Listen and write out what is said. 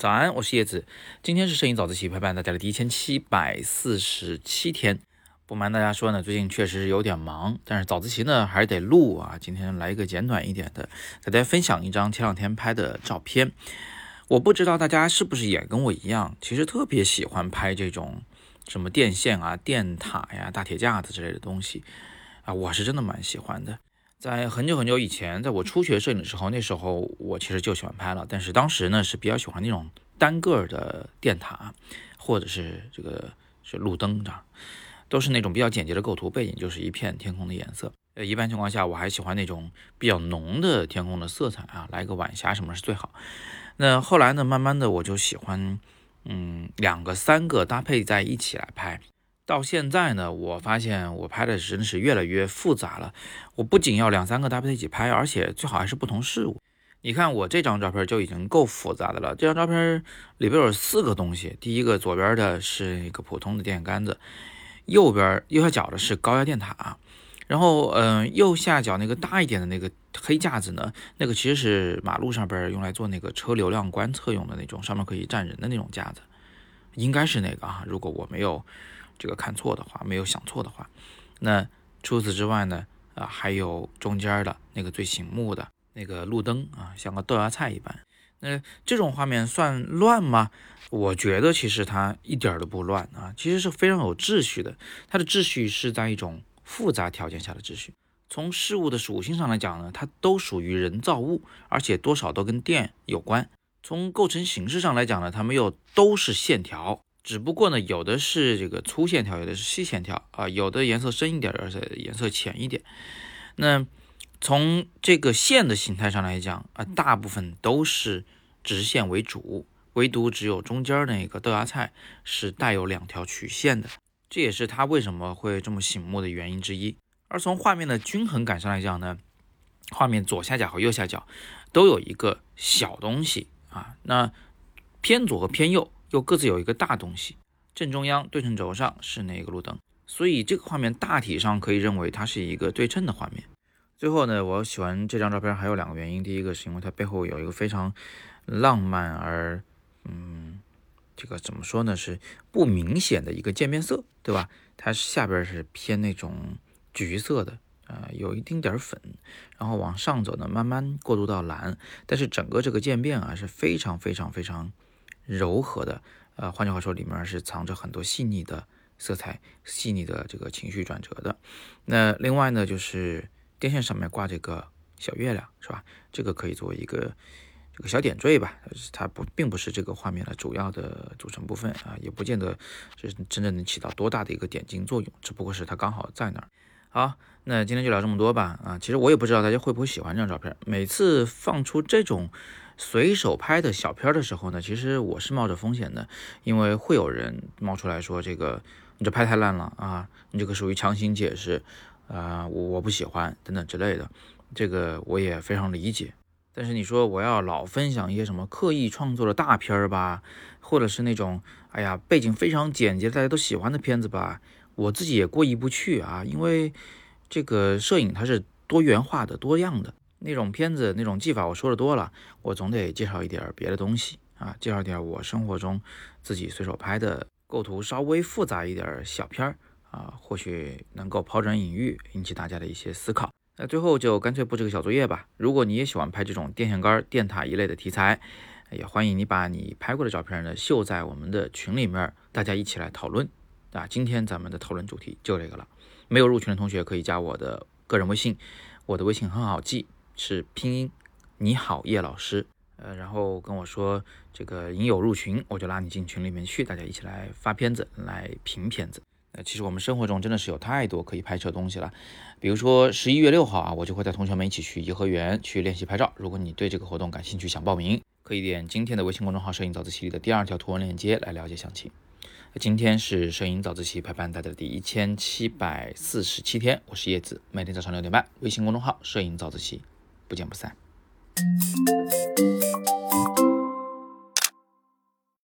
早安，我是叶子。今天是摄影早自习陪伴大家的第一千七百四十七天。不瞒大家说呢，最近确实是有点忙，但是早自习呢还是得录啊。今天来一个简短一点的，给大家分享一张前两天拍的照片。我不知道大家是不是也跟我一样，其实特别喜欢拍这种什么电线啊、电塔呀、大铁架子之类的东西啊。我是真的蛮喜欢的。在很久很久以前，在我初学摄影的时候，那时候我其实就喜欢拍了。但是当时呢，是比较喜欢那种单个的电塔，或者是这个是路灯这样，都是那种比较简洁的构图，背景就是一片天空的颜色。呃，一般情况下，我还喜欢那种比较浓的天空的色彩啊，来个晚霞什么是最好。那后来呢，慢慢的我就喜欢，嗯，两个、三个搭配在一起来拍。到现在呢，我发现我拍的真的是越来越复杂了。我不仅要两三个搭配一起拍，而且最好还是不同事物。你看我这张照片就已经够复杂的了。这张照片里边有四个东西，第一个左边的是一个普通的电线杆子，右边右下角的是高压电塔，然后嗯右下角那个大一点的那个黑架子呢，那个其实是马路上边用来做那个车流量观测用的那种，上面可以站人的那种架子，应该是那个啊，如果我没有。这个看错的话，没有想错的话，那除此之外呢？啊，还有中间的那个最醒目的那个路灯啊，像个豆芽菜一般。那这种画面算乱吗？我觉得其实它一点都不乱啊，其实是非常有秩序的。它的秩序是在一种复杂条件下的秩序。从事物的属性上来讲呢，它都属于人造物，而且多少都跟电有关。从构成形式上来讲呢，它们又都是线条。只不过呢，有的是这个粗线条，有的是细线条啊，有的颜色深一点，而且颜色浅一点。那从这个线的形态上来讲啊，大部分都是直线为主，唯独只有中间那个豆芽菜是带有两条曲线的，这也是它为什么会这么醒目的原因之一。而从画面的均衡感上来讲呢，画面左下角和右下角都有一个小东西啊，那偏左和偏右。又各自有一个大东西，正中央对称轴上是那个路灯，所以这个画面大体上可以认为它是一个对称的画面。最后呢，我喜欢这张照片还有两个原因，第一个是因为它背后有一个非常浪漫而嗯，这个怎么说呢，是不明显的一个渐变色，对吧？它下边是偏那种橘色的，呃，有一丁点粉，然后往上走呢，慢慢过渡到蓝，但是整个这个渐变啊是非常非常非常。柔和的，呃，换句话说，里面是藏着很多细腻的色彩、细腻的这个情绪转折的。那另外呢，就是电线上面挂这个小月亮，是吧？这个可以作为一个这个小点缀吧，它不并不是这个画面的主要的组成部分啊，也不见得是真正能起到多大的一个点睛作用，只不过是它刚好在那儿。好，那今天就聊这么多吧。啊，其实我也不知道大家会不会喜欢这张照片，每次放出这种。随手拍的小片的时候呢，其实我是冒着风险的，因为会有人冒出来说这个你这拍太烂了啊，你这个属于强行解释啊，我我不喜欢等等之类的，这个我也非常理解。但是你说我要老分享一些什么刻意创作的大片儿吧，或者是那种哎呀背景非常简洁大家都喜欢的片子吧，我自己也过意不去啊，因为这个摄影它是多元化的、多样的。那种片子那种技法我说的多了，我总得介绍一点别的东西啊，介绍点我生活中自己随手拍的构图稍微复杂一点小片儿啊，或许能够抛砖引玉，引起大家的一些思考。那最后就干脆布置个小作业吧。如果你也喜欢拍这种电线杆、电塔一类的题材，也欢迎你把你拍过的照片呢秀在我们的群里面，大家一起来讨论啊。今天咱们的讨论主题就这个了。没有入群的同学可以加我的个人微信，我的微信很好记。是拼音，你好叶老师，呃，然后跟我说这个影友入群，我就拉你进群里面去，大家一起来发片子，来评片子。那其实我们生活中真的是有太多可以拍摄的东西了，比如说十一月六号啊，我就会带同学们一起去颐和园去练习拍照。如果你对这个活动感兴趣，想报名，可以点今天的微信公众号“摄影早自习”里的第二条图文链接来了解详情。今天是摄影早自习陪伴大家的第一千七百四十七天，我是叶子，每天早上六点半，微信公众号“摄影早自习”。不见不散。